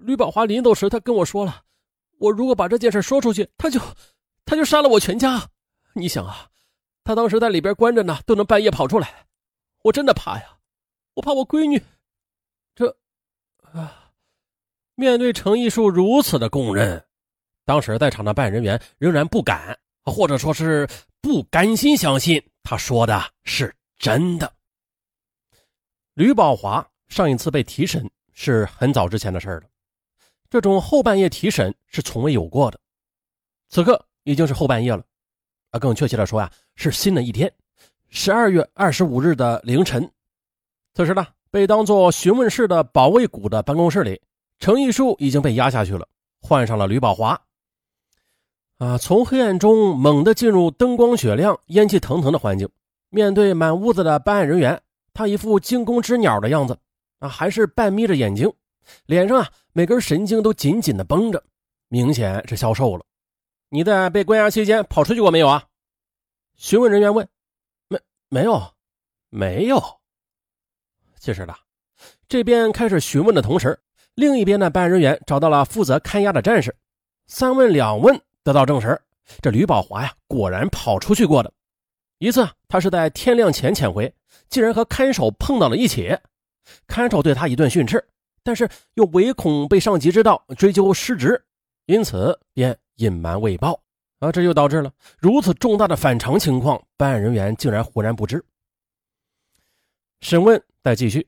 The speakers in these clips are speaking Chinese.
吕宝华临走时，他跟我说了，我如果把这件事说出去，他就他就杀了我全家。你想啊，他当时在里边关着呢，都能半夜跑出来，我真的怕呀，我怕我闺女。这啊，面对程艺树如此的供认，当时在场的办案人员仍然不敢，或者说是不甘心相信他说的是真的。吕宝华上一次被提审是很早之前的事了，这种后半夜提审是从未有过的。此刻已经是后半夜了，啊，更确切的说呀，是新的一天，十二月二十五日的凌晨。此时呢，被当做询问室的保卫股的办公室里，程艺树已经被压下去了，换上了吕宝华。啊，从黑暗中猛地进入灯光雪亮、烟气腾腾的环境，面对满屋子的办案人员。他一副惊弓之鸟的样子，啊，还是半眯着眼睛，脸上啊每根神经都紧紧的绷着，明显是消瘦了。你在被关押期间跑出去过没有啊？询问人员问。没，没有，没有。其实呢，这边开始询问的同时，另一边的办案人员找到了负责看押的战士，三问两问得到证实，这吕宝华呀果然跑出去过的。一次，他是在天亮前潜回。竟然和看守碰到了一起，看守对他一顿训斥，但是又唯恐被上级知道追究失职，因此便隐瞒未报。啊，这就导致了如此重大的反常情况，办案人员竟然浑然不知。审问在继续，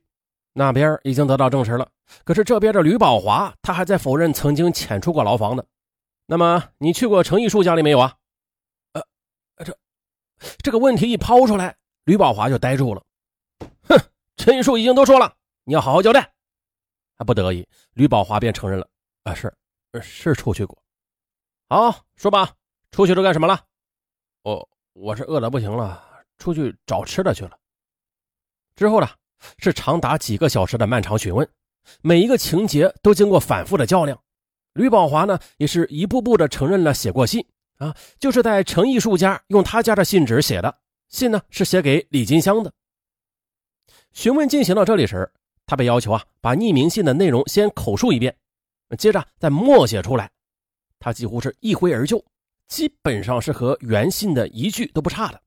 那边已经得到证实了，可是这边的吕宝华他还在否认曾经潜出过牢房的。那么你去过程艺树家里没有啊？呃，这这个问题一抛出来，吕宝华就呆住了。哼，陈玉树已经都说了，你要好好交代。啊，不得已，吕宝华便承认了。啊，是，是出去过。好，说吧，出去都干什么了？我我是饿得不行了，出去找吃的去了。之后呢，是长达几个小时的漫长询问，每一个情节都经过反复的较量。吕宝华呢，也是一步步的承认了写过信啊，就是在程艺术家用他家的信纸写的信呢，是写给李金香的。询问进行到这里时，他被要求啊把匿名信的内容先口述一遍，接着再默写出来。他几乎是一挥而就，基本上是和原信的一句都不差的。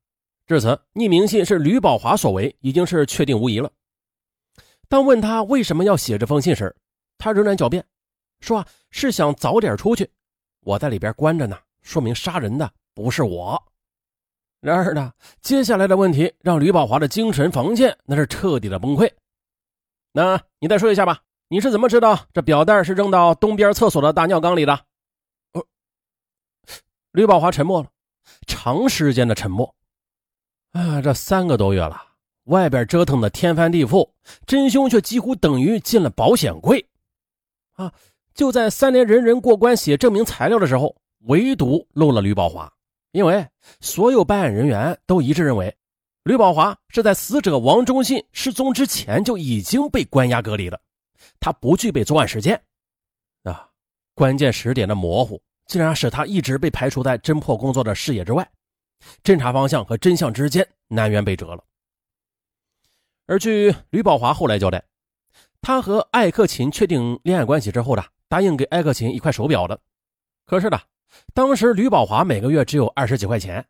至此，匿名信是吕宝华所为，已经是确定无疑了。当问他为什么要写这封信时，他仍然狡辩，说啊是想早点出去，我在里边关着呢，说明杀人的不是我。然而呢，接下来的问题让吕宝华的精神防线那是彻底的崩溃。那你再说一下吧，你是怎么知道这表带是扔到东边厕所的大尿缸里的？呃，吕宝华沉默了，长时间的沉默。啊，这三个多月了，外边折腾的天翻地覆，真凶却几乎等于进了保险柜。啊，就在三连人人过关写证明材料的时候，唯独漏了吕宝华。因为所有办案人员都一致认为，吕宝华是在死者王忠信失踪之前就已经被关押隔离了，他不具备作案时间。啊，关键时点的模糊，竟然使他一直被排除在侦破工作的视野之外，侦查方向和真相之间南辕北辙了。而据吕宝华后来交代，他和艾克勤确定恋爱关系之后呢，答应给艾克勤一块手表的，可是呢。当时吕宝华每个月只有二十几块钱，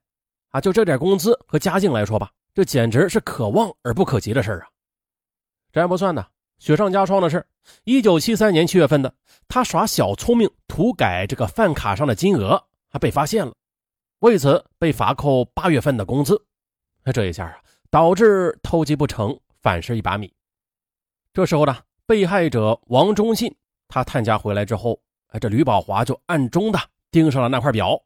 啊，就这点工资和家境来说吧，这简直是可望而不可及的事啊。这还不算呢，雪上加霜的是，一九七三年七月份的，他耍小聪明涂改这个饭卡上的金额，还被发现了，为此被罚扣八月份的工资。那这一下啊，导致偷鸡不成反蚀一把米。这时候呢，被害者王忠信他探家回来之后，哎，这吕宝华就暗中的。盯上了那块表，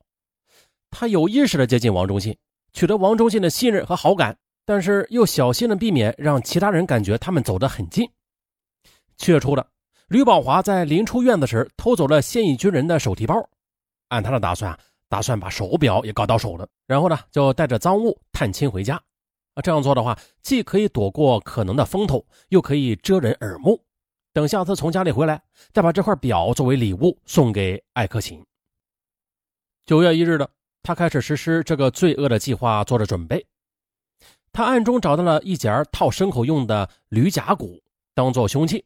他有意识的接近王忠信，取得王忠信的信任和好感，但是又小心的避免让其他人感觉他们走得很近。七月初的，吕宝华在临出院子时偷走了现役军人的手提包，按他的打算啊，打算把手表也搞到手了，然后呢，就带着赃物探亲回家。啊，这样做的话，既可以躲过可能的风头，又可以遮人耳目。等下次从家里回来，再把这块表作为礼物送给艾克勤。九月一日的，他开始实施这个罪恶的计划，做着准备。他暗中找到了一截套牲口用的驴甲骨，当做凶器。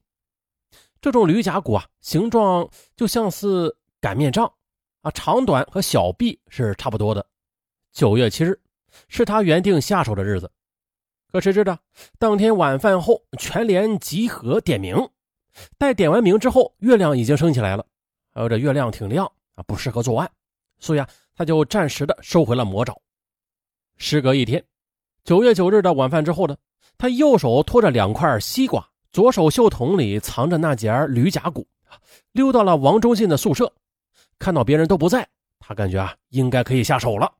这种驴甲骨啊，形状就像是擀面杖啊，长短和小臂是差不多的。九月七日是他原定下手的日子，可谁知道当天晚饭后，全连集合点名。待点完名之后，月亮已经升起来了，还有这月亮挺亮啊，不适合作案，所以啊，他就暂时的收回了魔爪。时隔一天，九月九日的晚饭之后呢，他右手托着两块西瓜。左手袖筒里藏着那截驴甲骨，溜到了王忠信的宿舍，看到别人都不在，他感觉啊应该可以下手了。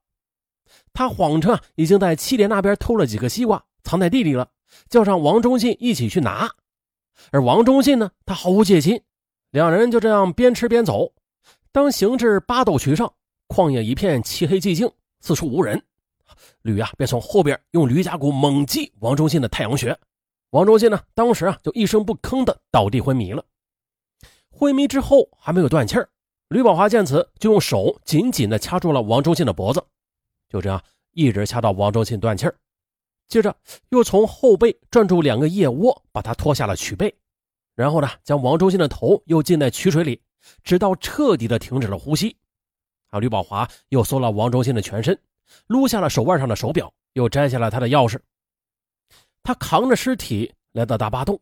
他谎称已经在七连那边偷了几个西瓜，藏在地里了，叫上王忠信一起去拿。而王忠信呢，他毫无戒心，两人就这样边吃边走。当行至八斗渠上，旷野一片漆黑寂静，四处无人，吕啊便从后边用驴夹骨猛击王忠信的太阳穴。王忠信呢，当时啊就一声不吭的倒地昏迷了。昏迷之后还没有断气儿，吕宝华见此就用手紧紧的掐住了王忠信的脖子，就这样一直掐到王忠信断气儿。接着又从后背转住两个腋窝，把他拖下了曲背，然后呢将王忠信的头又浸在曲水里，直到彻底的停止了呼吸。啊，吕宝华又搜了王忠信的全身，撸下了手腕上的手表，又摘下了他的钥匙。他扛着尸体来到大坝洞，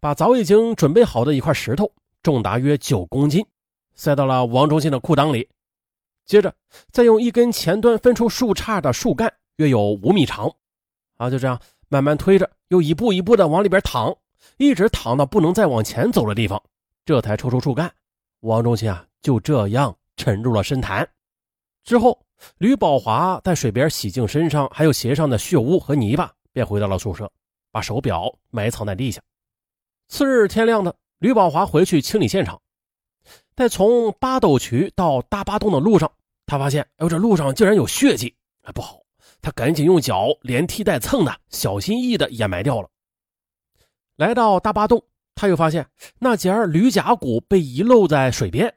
把早已经准备好的一块石头，重达约九公斤，塞到了王忠信的裤裆里。接着，再用一根前端分出树杈的树干，约有五米长，啊，就这样慢慢推着，又一步一步的往里边躺，一直躺到不能再往前走的地方，这才抽出树干。王忠信啊，就这样沉入了深潭。之后，吕宝华在水边洗净身上还有鞋上的血污和泥巴。便回到了宿舍，把手表埋藏在地下。次日天亮的，吕宝华回去清理现场，在从八斗渠到大巴洞的路上，他发现，哎呦，这路上竟然有血迹，哎，不好！他赶紧用脚连踢带蹭的，小心翼翼的掩埋掉了。来到大巴洞，他又发现那截驴甲骨被遗漏在水边，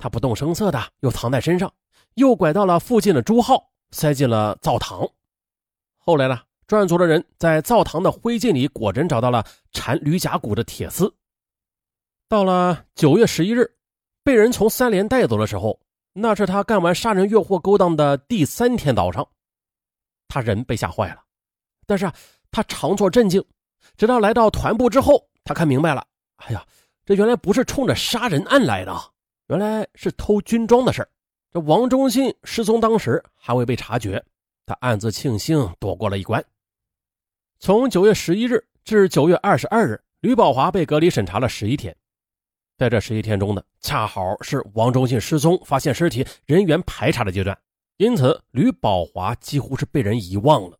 他不动声色的又藏在身上，又拐到了附近的朱号，塞进了灶堂。后来呢？专案组的人在灶堂的灰烬里果真找到了缠驴甲骨的铁丝。到了九月十一日，被人从三连带走的时候，那是他干完杀人越货勾当的第三天早上，他人被吓坏了，但是啊，他常作镇静，直到来到团部之后，他看明白了，哎呀，这原来不是冲着杀人案来的，原来是偷军装的事这王忠信失踪当时还未被察觉，他暗自庆幸躲过了一关。从九月十一日至九月二十二日，吕宝华被隔离审查了十一天。在这十一天中呢，恰好是王忠信失踪、发现尸体、人员排查的阶段，因此吕宝华几乎是被人遗忘了。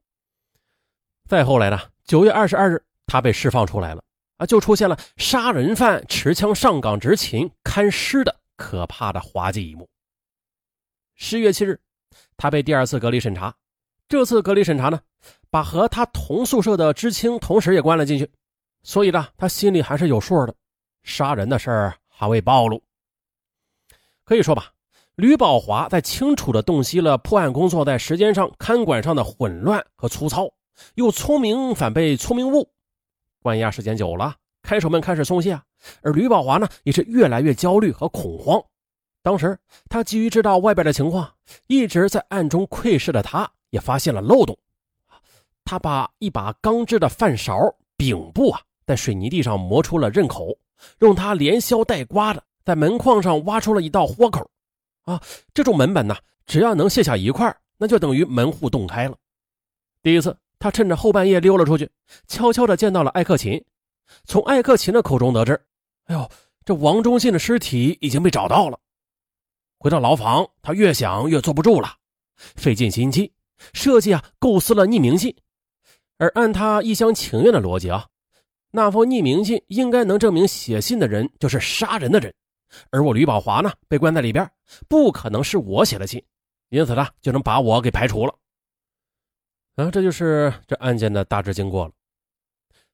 再后来呢，九月二十二日，他被释放出来了，啊，就出现了杀人犯持枪上岗执勤看尸的可怕的滑稽一幕。十月七日，他被第二次隔离审查，这次隔离审查呢。把和他同宿舍的知青同时也关了进去，所以呢，他心里还是有数的。杀人的事儿还未暴露，可以说吧，吕宝华在清楚地洞悉了破案工作在时间上、看管上的混乱和粗糙，又聪明反被聪明误。关押时间久了，看守们开始松懈，而吕宝华呢，也是越来越焦虑和恐慌。当时他急于知道外边的情况，一直在暗中窥视的他，也发现了漏洞。他把一把钢制的饭勺柄部啊，在水泥地上磨出了刃口，用它连削带刮的，在门框上挖出了一道豁口。啊，这种门板呢，只要能卸下一块，那就等于门户洞开了。第一次，他趁着后半夜溜了出去，悄悄地见到了艾克勤。从艾克勤的口中得知，哎呦，这王忠信的尸体已经被找到了。回到牢房，他越想越坐不住了，费尽心机设计啊，构思了匿名信。而按他一厢情愿的逻辑啊，那封匿名信应该能证明写信的人就是杀人的人，而我吕宝华呢被关在里边，不可能是我写的信，因此呢就能把我给排除了。啊，这就是这案件的大致经过了。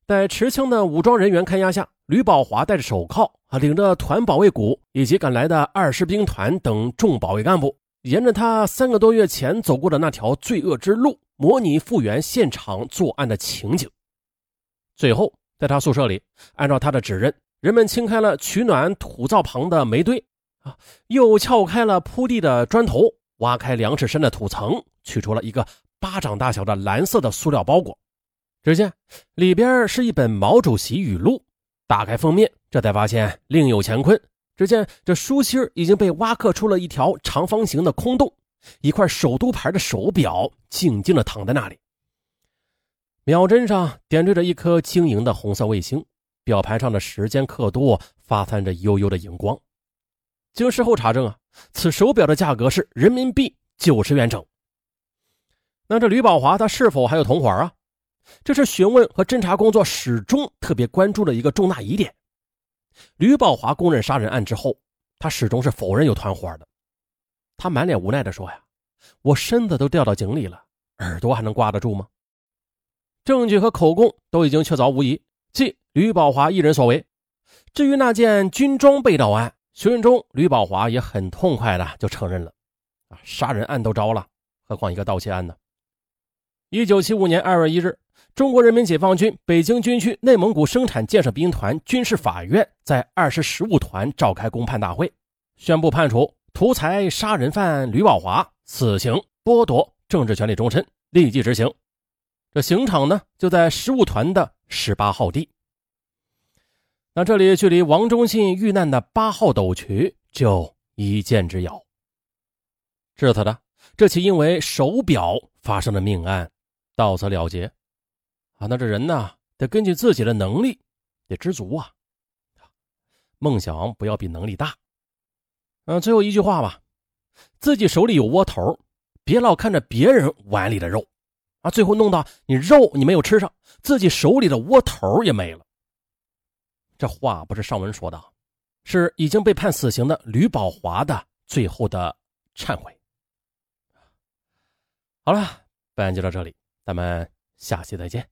在持枪的武装人员看押下，吕宝华戴着手铐啊，领着团保卫股以及赶来的二师兵团等众保卫干部，沿着他三个多月前走过的那条罪恶之路。模拟复原现场作案的情景，最后在他宿舍里，按照他的指认，人们清开了取暖土灶旁的煤堆，啊，又撬开了铺地的砖头，挖开两尺深的土层，取出了一个巴掌大小的蓝色的塑料包裹。只见里边是一本毛主席语录。打开封面，这才发现另有乾坤。只见这书心已经被挖刻出了一条长方形的空洞，一块首都牌的手表静静地躺在那里。秒针上点缀着一颗晶莹的红色卫星，表盘上的时间刻度发散着幽幽的荧光。经事后查证啊，此手表的价格是人民币九十元整。那这吕宝华他是否还有同伙啊？这是询问和侦查工作始终特别关注的一个重大疑点。吕宝华供认杀人案之后，他始终是否认有团伙的。他满脸无奈地说：“呀，我身子都掉到井里了，耳朵还能挂得住吗？”证据和口供都已经确凿无疑，即吕宝华一人所为。至于那件军装被盗案，询问中吕宝华也很痛快的就承认了：“啊，杀人案都招了，何况一个盗窃案呢？”一九七五年二月一日。中国人民解放军北京军区内蒙古生产建设兵团军事法院在二十实务团召开公判大会，宣布判处图财杀人犯吕宝华死刑，剥夺政治权利终身，立即执行。这刑场呢，就在十五团的十八号地。那这里距离王忠信遇难的八号斗渠就一箭之遥。至此的这起因为手表发生的命案到此了结。啊，那这人呢，得根据自己的能力，得知足啊！梦想不要比能力大。嗯，最后一句话吧，自己手里有窝头，别老看着别人碗里的肉，啊，最后弄到你肉你没有吃上，自己手里的窝头也没了。这话不是上文说的，是已经被判死刑的吕宝华的最后的忏悔。好了，本案就到这里，咱们下期再见。